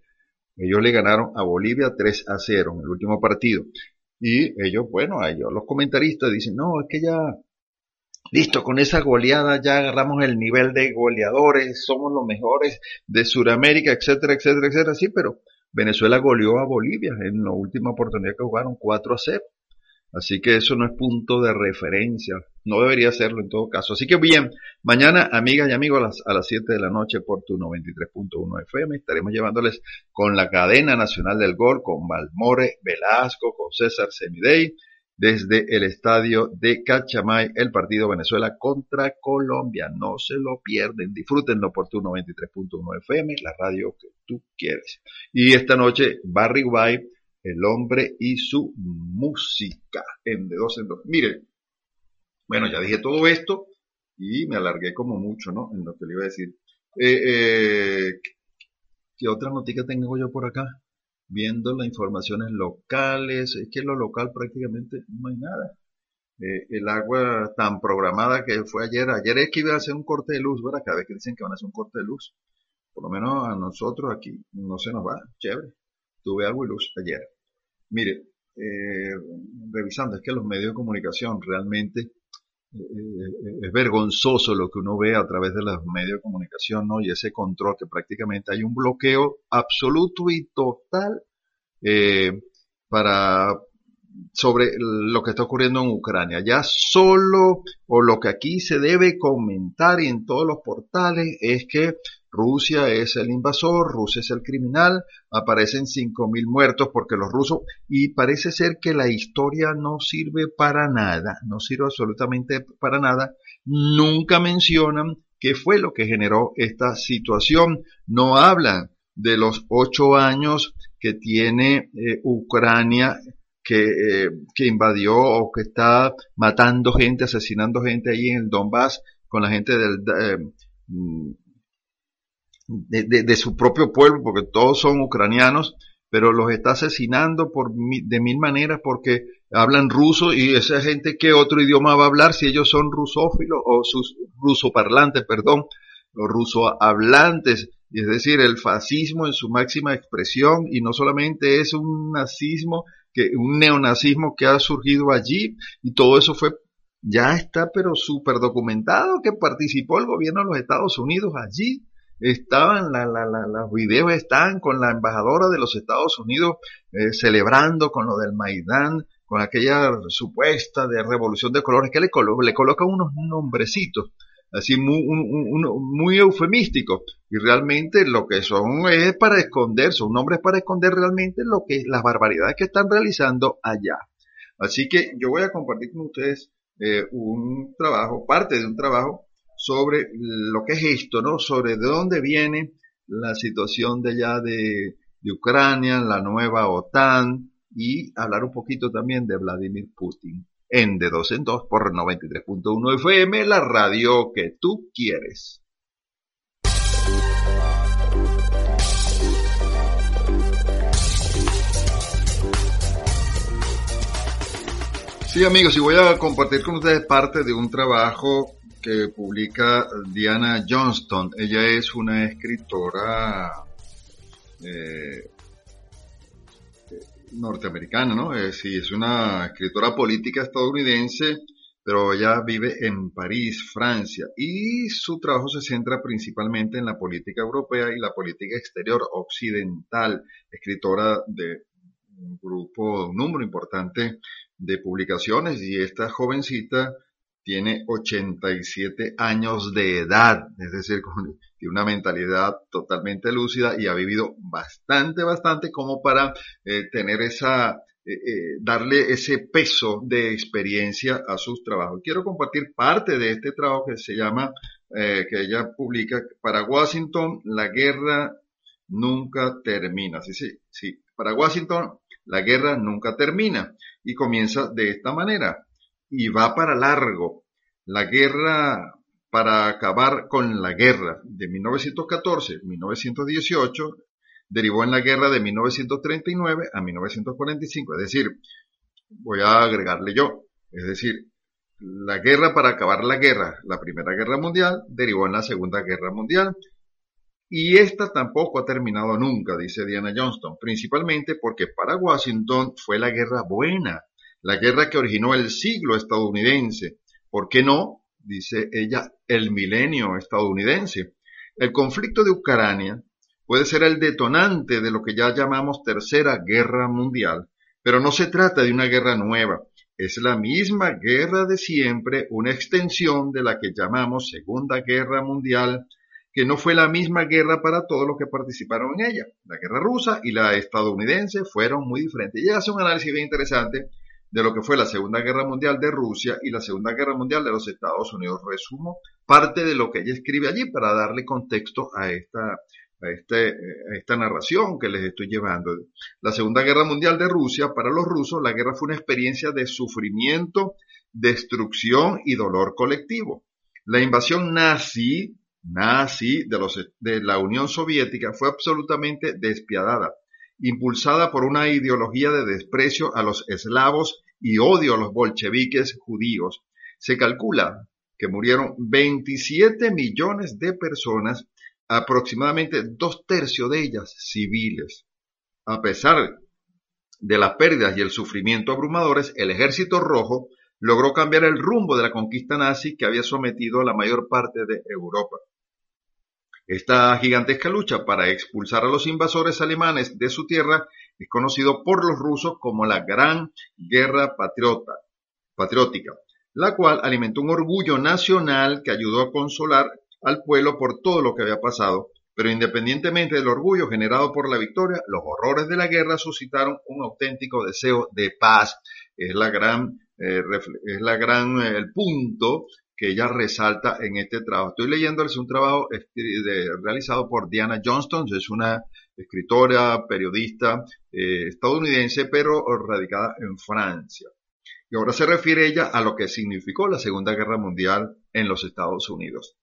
[SPEAKER 2] Ellos le ganaron a Bolivia 3 a 0 en el último partido. Y ellos, bueno, ellos, los comentaristas dicen, no, es que ya Listo, con esa goleada ya agarramos el nivel de goleadores, somos los mejores de Sudamérica, etcétera, etcétera, etcétera. Sí, pero Venezuela goleó a Bolivia en la última oportunidad que jugaron 4 a 0. Así que eso no es punto de referencia. No debería serlo en todo caso. Así que bien, mañana, amigas y amigos, a las, a las 7 de la noche por tu 93.1 FM estaremos llevándoles con la cadena nacional del gol, con Valmore Velasco, con César Semidey, desde el estadio de Cachamay, el partido Venezuela contra Colombia. No se lo pierden, disfrútenlo por tu 93.1 FM, la radio que tú quieres. Y esta noche, Barry White el hombre y su música en de dos en dos. Miren, bueno, ya dije todo esto y me alargué como mucho, ¿no? En lo que le iba a decir. Eh, eh, ¿Qué otra noticia tengo yo por acá? Viendo las informaciones locales, es que lo local prácticamente no hay nada. Eh, el agua tan programada que fue ayer, ayer es que iba a hacer un corte de luz, ¿verdad? Cada vez que dicen que van a hacer un corte de luz. Por lo menos a nosotros aquí no se nos va, chévere tuve algo y luz ayer. Mire, eh, revisando, es que los medios de comunicación realmente es vergonzoso lo que uno ve a través de los medios de comunicación, ¿no? Y ese control que prácticamente hay un bloqueo absoluto y total para sobre lo que está ocurriendo en Ucrania. Ya solo, o lo que aquí se debe comentar y en todos los portales, es que Rusia es el invasor, Rusia es el criminal, aparecen 5.000 muertos porque los rusos, y parece ser que la historia no sirve para nada, no sirve absolutamente para nada, nunca mencionan qué fue lo que generó esta situación, no hablan de los ocho años que tiene eh, Ucrania que, eh, que invadió o que está matando gente, asesinando gente ahí en el Donbass con la gente del, eh, de, su propio pueblo, porque todos son ucranianos, pero los está asesinando por de mil maneras porque hablan ruso y esa gente que otro idioma va a hablar si ellos son rusófilos o sus rusoparlantes, perdón, los rusohablantes, es decir, el fascismo en su máxima expresión y no solamente es un nazismo, que un neonazismo que ha surgido allí y todo eso fue ya está pero súper documentado que participó el gobierno de los Estados Unidos allí estaban, la, la, la, videos están con la embajadora de los Estados Unidos eh, celebrando con lo del Maidán, con aquella supuesta de revolución de colores, que le, le coloca unos nombrecitos, así muy, muy eufemísticos, y realmente lo que son es para esconder, son nombres para esconder realmente lo que las barbaridades que están realizando allá. Así que yo voy a compartir con ustedes eh, un trabajo, parte de un trabajo sobre lo que es esto, ¿no? Sobre de dónde viene la situación de allá de, Ucrania, la nueva OTAN y hablar un poquito también de Vladimir Putin en De Dos en Dos por 93.1 FM, la radio que tú quieres. Sí amigos, y voy a compartir con ustedes parte de un trabajo que publica Diana Johnston. Ella es una escritora eh, norteamericana, ¿no? Eh, sí, es una escritora política estadounidense, pero ella vive en París, Francia, y su trabajo se centra principalmente en la política europea y la política exterior occidental, escritora de un grupo, un número importante de publicaciones, y esta jovencita tiene 87 años de edad, es decir, tiene una mentalidad totalmente lúcida y ha vivido bastante, bastante como para eh, tener esa, eh, eh, darle ese peso de experiencia a sus trabajos. Quiero compartir parte de este trabajo que se llama, que ella publica, para Washington, la guerra nunca termina. Sí, sí, sí, para Washington, la guerra nunca termina. Y comienza de esta manera y va para largo. La guerra para acabar con la guerra de 1914-1918 derivó en la guerra de 1939 a 1945. Es decir, voy a agregarle yo, es decir, la guerra para acabar la guerra, la Primera Guerra Mundial, derivó en la Segunda Guerra Mundial. Y esta tampoco ha terminado nunca, dice Diana Johnston, principalmente porque para Washington fue la guerra buena, la guerra que originó el siglo estadounidense. ¿Por qué no? Dice ella, el milenio estadounidense. El conflicto de Ucrania puede ser el detonante de lo que ya llamamos Tercera Guerra Mundial, pero no se trata de una guerra nueva, es la misma guerra de siempre, una extensión de la que llamamos Segunda Guerra Mundial, que no fue la misma guerra para todos los que participaron en ella. La guerra rusa y la estadounidense fueron muy diferentes. Y hace un análisis bien interesante de lo que fue la Segunda Guerra Mundial de Rusia y la Segunda Guerra Mundial de los Estados Unidos. Resumo parte de lo que ella escribe allí para darle contexto a esta, a, este, a esta narración que les estoy llevando. La Segunda Guerra Mundial de Rusia, para los rusos, la guerra fue una experiencia de sufrimiento, destrucción y dolor colectivo. La invasión nazi nazi de, los, de la Unión Soviética fue absolutamente despiadada, impulsada por una ideología de desprecio a los eslavos y odio a los bolcheviques judíos. Se calcula que murieron 27 millones de personas, aproximadamente dos tercios de ellas civiles. A pesar de las pérdidas y el sufrimiento abrumadores, el ejército rojo logró cambiar el rumbo de la conquista nazi que había sometido a la mayor parte de Europa. Esta gigantesca lucha para expulsar a los invasores alemanes de su tierra es conocido por los rusos como la Gran Guerra Patriota, Patriótica, la cual alimentó un orgullo nacional que ayudó a consolar al pueblo por todo lo que había pasado, pero independientemente del orgullo generado por la victoria, los horrores de la guerra suscitaron un auténtico deseo de paz. Es la gran, eh, es la gran, eh, el punto que ella resalta en este trabajo. Estoy leyéndoles un trabajo realizado por Diana Johnston, es una escritora, periodista eh, estadounidense, pero radicada en Francia. Y ahora se refiere ella a lo que significó la Segunda Guerra Mundial en los Estados Unidos.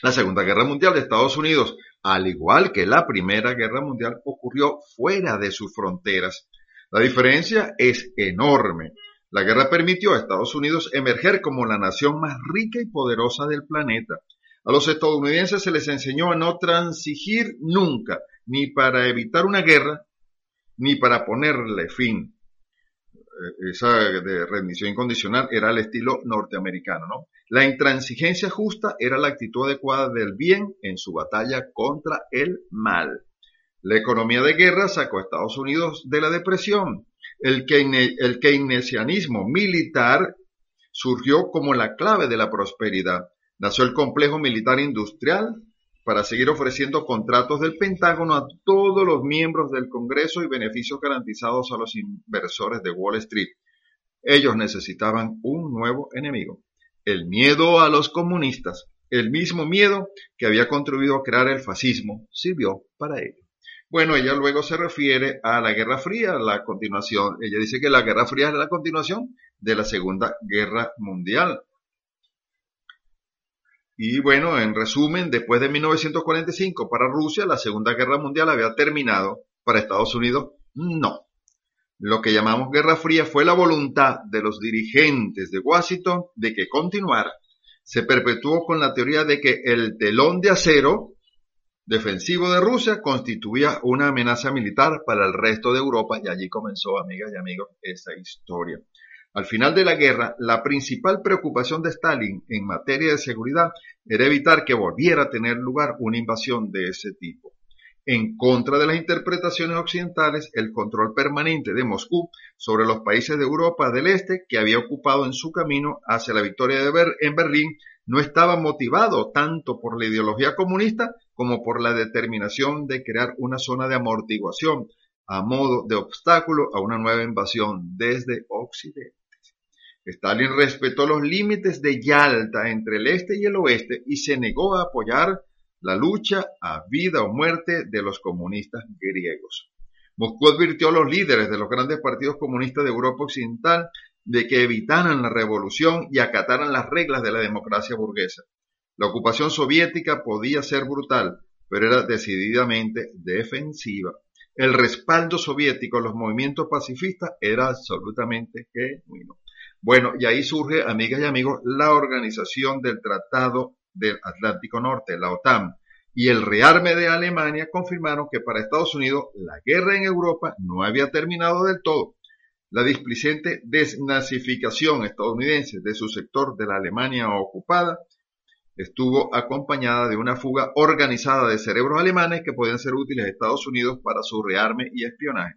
[SPEAKER 2] La Segunda Guerra Mundial de Estados Unidos, al igual que la Primera Guerra Mundial, ocurrió fuera de sus fronteras. La diferencia es enorme. La guerra permitió a Estados Unidos emerger como la nación más rica y poderosa del planeta. A los estadounidenses se les enseñó a no transigir nunca, ni para evitar una guerra, ni para ponerle fin. Eh, esa de rendición incondicional era el estilo norteamericano, ¿no? La intransigencia justa era la actitud adecuada del bien en su batalla contra el mal. La economía de guerra sacó a Estados Unidos de la depresión el, keynesianismo militar surgió como la clave de la prosperidad. Nació el complejo militar industrial para seguir ofreciendo contratos del Pentágono a todos los miembros del Congreso y beneficios garantizados a los inversores de Wall Street. Ellos necesitaban un nuevo enemigo, el miedo a los comunistas. El mismo miedo que había contribuido a crear el fascismo sirvió para ello. Bueno, ella luego se refiere a la Guerra Fría, la continuación. Ella dice que la Guerra Fría es la continuación de la Segunda Guerra Mundial. Y bueno, en resumen, después de 1945 para Rusia, la Segunda Guerra Mundial había terminado. Para Estados Unidos, no. Lo que llamamos Guerra Fría fue la voluntad de los dirigentes de Washington de que continuara. Se perpetuó con la teoría de que el telón de acero defensivo de Rusia constituía una amenaza militar para el resto de Europa y allí comenzó, amigas y amigos, esa historia. Al final de la guerra, la principal preocupación de Stalin en materia de seguridad era evitar que volviera a tener lugar una invasión de ese tipo. En contra de las interpretaciones occidentales, el control permanente de Moscú sobre los países de Europa del Este que había ocupado en su camino hacia la victoria de en Berlín no estaba motivado tanto por la ideología comunista como por la determinación de crear una zona de amortiguación a modo de obstáculo a una nueva invasión desde Occidente. Stalin respetó los límites de Yalta entre el este y el oeste y se negó a apoyar la lucha a vida o muerte de los comunistas griegos. Moscú advirtió a los líderes de los grandes partidos comunistas de Europa Occidental de que evitaran la revolución y acataran las reglas de la democracia burguesa. La ocupación soviética podía ser brutal, pero era decididamente defensiva. El respaldo soviético a los movimientos pacifistas era absolutamente genuino. Bueno, y ahí surge, amigas y amigos, la organización del Tratado del Atlántico Norte, la OTAN, y el rearme de Alemania confirmaron que para Estados Unidos la guerra en Europa no había terminado del todo la displicente desnazificación estadounidense de su sector de la Alemania ocupada estuvo acompañada de una fuga organizada de cerebros alemanes que podían ser útiles a Estados Unidos para su rearme y espionaje,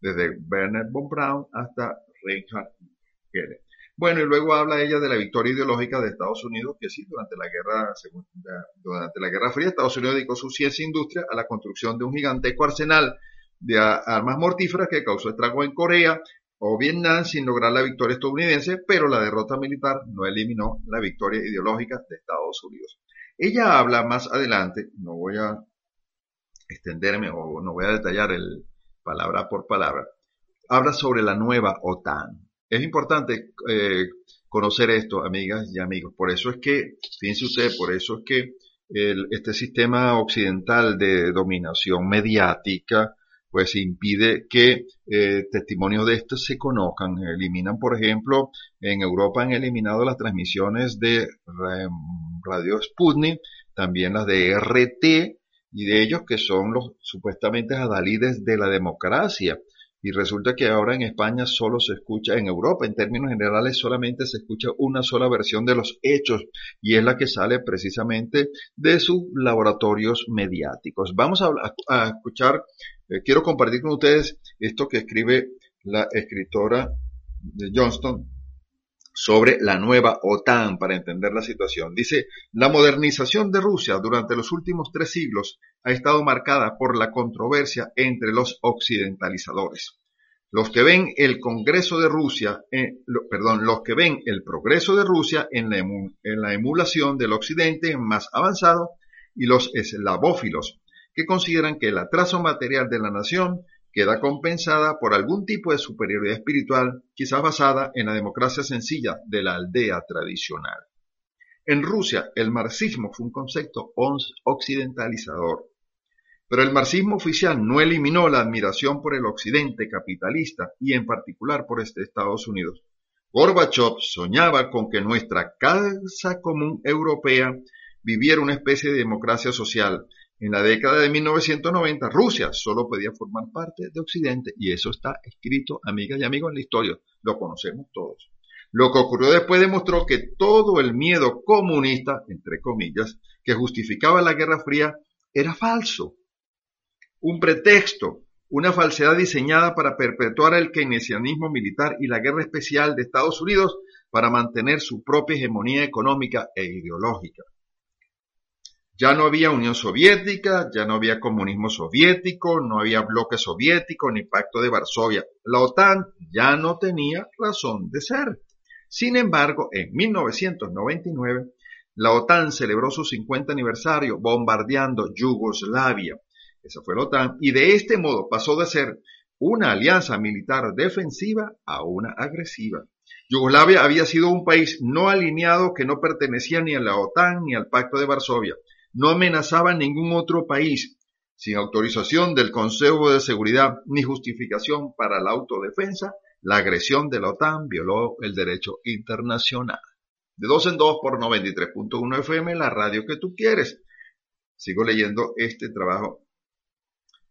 [SPEAKER 2] desde Werner von Braun hasta Reinhard Gehlen. Bueno, y luego habla ella de la victoria ideológica de Estados Unidos, que sí, durante la guerra, durante la Guerra Fría, Estados Unidos dedicó su ciencia e industria a la construcción de un gigantesco arsenal de armas mortíferas que causó estragos en Corea o Vietnam sin lograr la victoria estadounidense, pero la derrota militar no eliminó la victoria ideológica de Estados Unidos. Ella habla más adelante, no voy a extenderme o no voy a detallar el palabra por palabra, habla sobre la nueva OTAN. Es importante eh, conocer esto, amigas y amigos. Por eso es que, fíjense usted, por eso es que este sistema occidental de dominación mediática pues impide que eh, testimonios de estos se conozcan. Eliminan, por ejemplo, en Europa han eliminado las transmisiones de Radio Sputnik, también las de RT, y de ellos que son los supuestamente adalides de la democracia. Y resulta que ahora en España solo se escucha, en Europa en términos generales solamente se escucha una sola versión de los hechos y es la que sale precisamente de sus laboratorios mediáticos. Vamos a, escuchar, eh, quiero compartir con ustedes esto que escribe la escritora de Johnston sobre la nueva OTAN para entender la situación. Dice, la modernización de Rusia durante los últimos tres siglos ha estado marcada por la controversia entre los occidentalizadores. Los que ven el Congreso de Rusia, eh, perdón, los que ven el progreso de Rusia en la, en la emulación del occidente más avanzado y los eslavófilos, que consideran que el atraso material de la nación queda compensada por algún tipo de superioridad espiritual, quizás basada en la democracia sencilla de la aldea tradicional. En Rusia, el marxismo fue un concepto occidentalizador, pero el marxismo oficial no eliminó la admiración por el occidente capitalista y en particular por este Estados Unidos. Gorbachev soñaba con que nuestra casa común europea viviera una especie de democracia social en la década de 1990, Rusia solo podía formar parte de Occidente y eso está escrito, amigas y amigos, en la historia. Lo conocemos todos. Lo que ocurrió después demostró que todo el miedo comunista, entre comillas, que justificaba la Guerra Fría era falso. Un pretexto, una falsedad diseñada para perpetuar el keynesianismo militar y la guerra especial de Estados Unidos para mantener su propia hegemonía económica e ideológica. Ya no había Unión Soviética, ya no había comunismo soviético, no había bloque soviético ni pacto de Varsovia. La OTAN ya no tenía razón de ser. Sin embargo, en 1999, la OTAN celebró su 50 aniversario bombardeando Yugoslavia. Esa fue la OTAN y de este modo pasó de ser una alianza militar defensiva a una agresiva. Yugoslavia había sido un país no alineado que no pertenecía ni a la OTAN ni al Pacto de Varsovia no amenazaba ningún otro país, sin autorización del Consejo de Seguridad ni justificación para la autodefensa, la agresión de la OTAN violó el derecho internacional. De dos en dos por 93.1 FM, la radio que tú quieres. Sigo leyendo este trabajo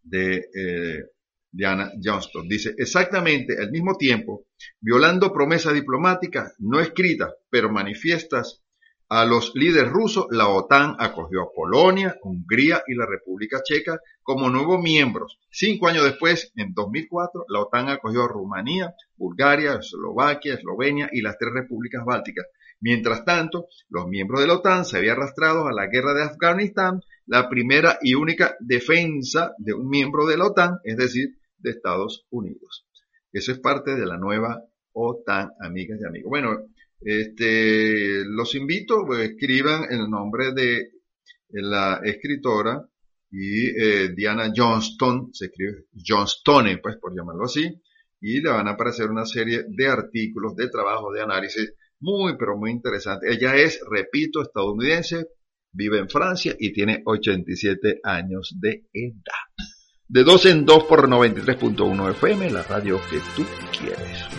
[SPEAKER 2] de eh, Diana Johnston. Dice, exactamente al mismo tiempo, violando promesas diplomáticas no escritas, pero manifiestas a los líderes rusos, la OTAN acogió a Polonia, Hungría y la República Checa como nuevos miembros. Cinco años después, en 2004, la OTAN acogió a Rumanía, Bulgaria, Eslovaquia, Eslovenia y las tres repúblicas bálticas. Mientras tanto, los miembros de la OTAN se habían arrastrado a la guerra de Afganistán, la primera y única defensa de un miembro de la OTAN, es decir, de Estados Unidos. Eso es parte de la nueva OTAN, amigas y amigos. Bueno, este, los invito, pues, escriban el nombre de la escritora y eh, Diana Johnston, se escribe Johnstone, pues por llamarlo así, y le van a aparecer una serie de artículos, de trabajo, de análisis muy, pero muy interesante. Ella es, repito, estadounidense, vive en Francia y tiene 87 años de edad. De 2 en 2 por 93.1 FM, la radio que tú quieres.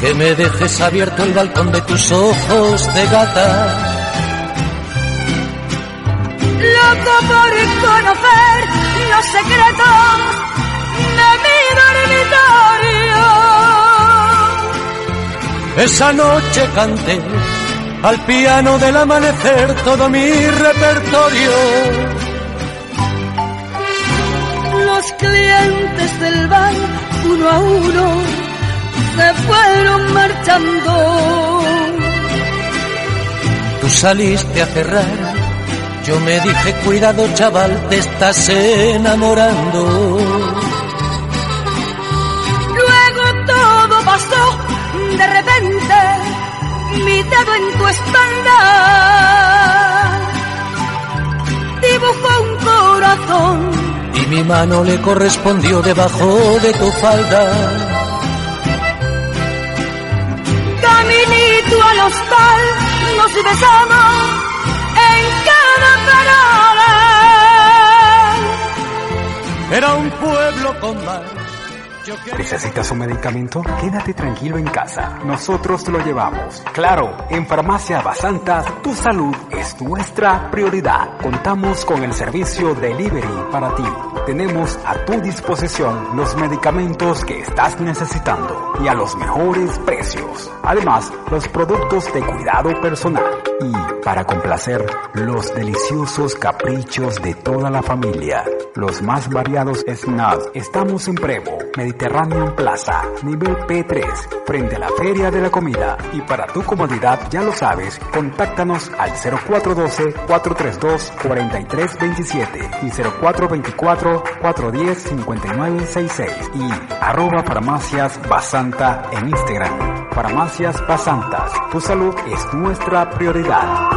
[SPEAKER 5] que me dejes abierto el balcón de tus ojos de gata.
[SPEAKER 6] Loco por conocer los secretos de mi dormitorio.
[SPEAKER 5] Esa noche canté al piano del amanecer todo mi repertorio.
[SPEAKER 6] Los clientes del bar, uno a uno, se fueron marchando.
[SPEAKER 5] Tú saliste a cerrar, yo me dije cuidado chaval, te estás enamorando.
[SPEAKER 6] Luego todo pasó de repente, mi dedo en tu espalda dibujó un corazón
[SPEAKER 5] Y mi mano le correspondió debajo de tu falda.
[SPEAKER 6] Caminito al hostal nos besamos en cada parada.
[SPEAKER 5] Era un pueblo con mar.
[SPEAKER 7] ¿Necesitas un medicamento? Quédate tranquilo en casa. Nosotros te lo llevamos. Claro, en Farmacia Basanta, tu salud es nuestra prioridad. Contamos con el servicio delivery para ti. Tenemos a tu disposición los medicamentos que estás necesitando y a los mejores precios. Además, los productos de cuidado personal. Y para complacer los deliciosos caprichos de toda la familia, los más variados snacks. Estamos en Prevo, Mediterranean Plaza, nivel P3, frente a la Feria de la Comida. Y para tu comodidad, ya lo sabes, contáctanos al 0412-432-4327 y 0424-410-5966 y arroba farmacias Basanta en Instagram. Farmacias Basantas, tu salud es nuestra prioridad.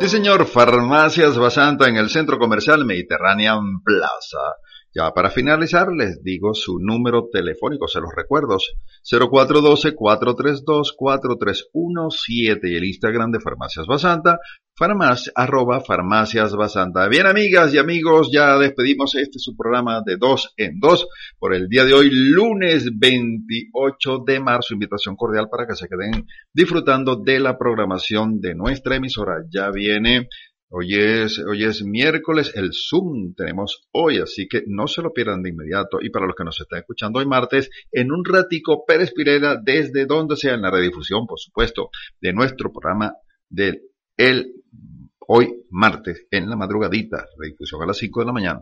[SPEAKER 2] Sí, señor, Farmacias Basanta en el Centro Comercial Mediterranean Plaza. Ya para finalizar, les digo su número telefónico, se los recuerdo, 0412-432-4317 y el Instagram de Farmacias Basanta, farmacia, arroba Farmacias Basanta. Bien, amigas y amigos, ya despedimos este su programa de dos en dos por el día de hoy, lunes 28 de marzo. Invitación cordial para que se queden disfrutando de la programación de nuestra emisora. Ya viene Hoy es, hoy es miércoles, el Zoom tenemos hoy, así que no se lo pierdan de inmediato. Y para los que nos están escuchando hoy martes, en un ratico, Pérez Pirela, desde donde sea, en la redifusión, por supuesto, de nuestro programa del el hoy martes, en la madrugadita, redifusión a las 5 de la mañana.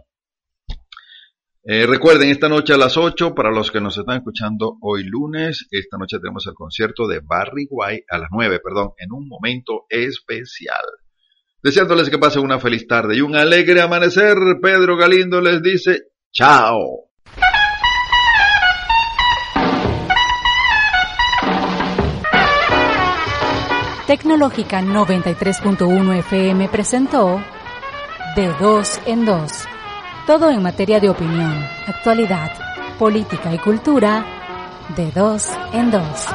[SPEAKER 2] Eh, recuerden, esta noche a las 8, para los que nos están escuchando hoy lunes, esta noche tenemos el concierto de Barry White a las 9, perdón, en un momento especial. Deseándoles que pasen una feliz tarde y un alegre amanecer, Pedro Galindo les dice chao.
[SPEAKER 1] Tecnológica 93.1 FM presentó De Dos en Dos. Todo en materia de opinión, actualidad, política y cultura. De dos en dos.